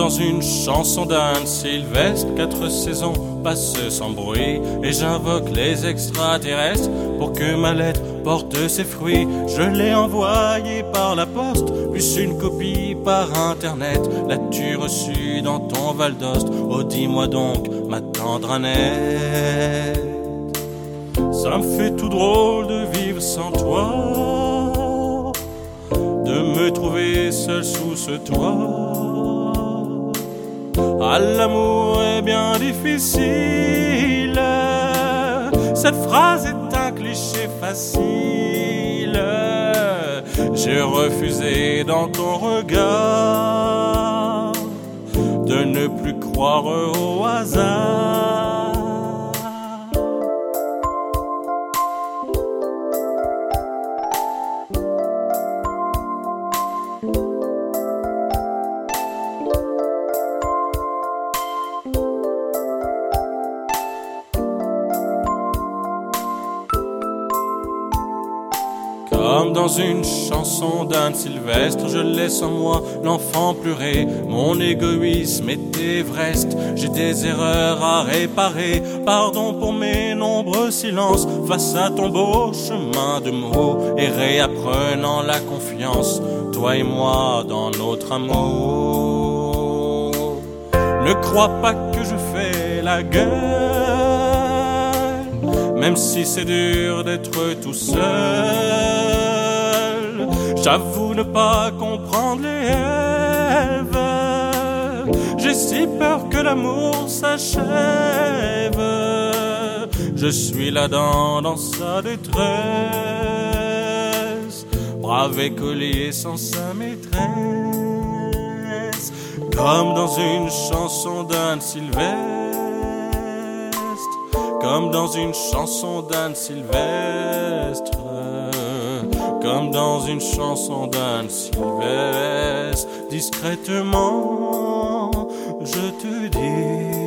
une chanson d'Anne Sylvestre, quatre saisons passent sans bruit, et j'invoque les extraterrestres pour que ma lettre porte ses fruits. Je l'ai envoyée par la poste, plus une copie par internet. L'as-tu reçue dans ton Val d'Ost? Oh, dis-moi donc, ma tendre Annette. Ça me fait tout drôle de vivre sans toi, de me trouver seul sous ce toit. Ah, l'amour est bien difficile. Cette phrase est un cliché facile. J'ai refusé dans ton regard de ne plus croire au hasard. Comme dans une chanson d'Anne Sylvestre, je laisse en moi l'enfant pleurer. Mon égoïsme est Everest, j'ai des erreurs à réparer. Pardon pour mes nombreux silences face à ton beau chemin de mots. Et réapprenant la confiance, toi et moi dans notre amour. Ne crois pas que je fais la gueule, même si c'est dur d'être tout seul. J'avoue ne pas comprendre les rêves. J'ai si peur que l'amour s'achève. Je suis là-dedans dans sa détresse. Brave écolier sans sa maîtresse. Comme dans une chanson d'Anne Sylvestre comme dans une chanson d'Anne Sylvestre, comme dans une chanson d'Anne Sylvestre. Discrètement, je te dis.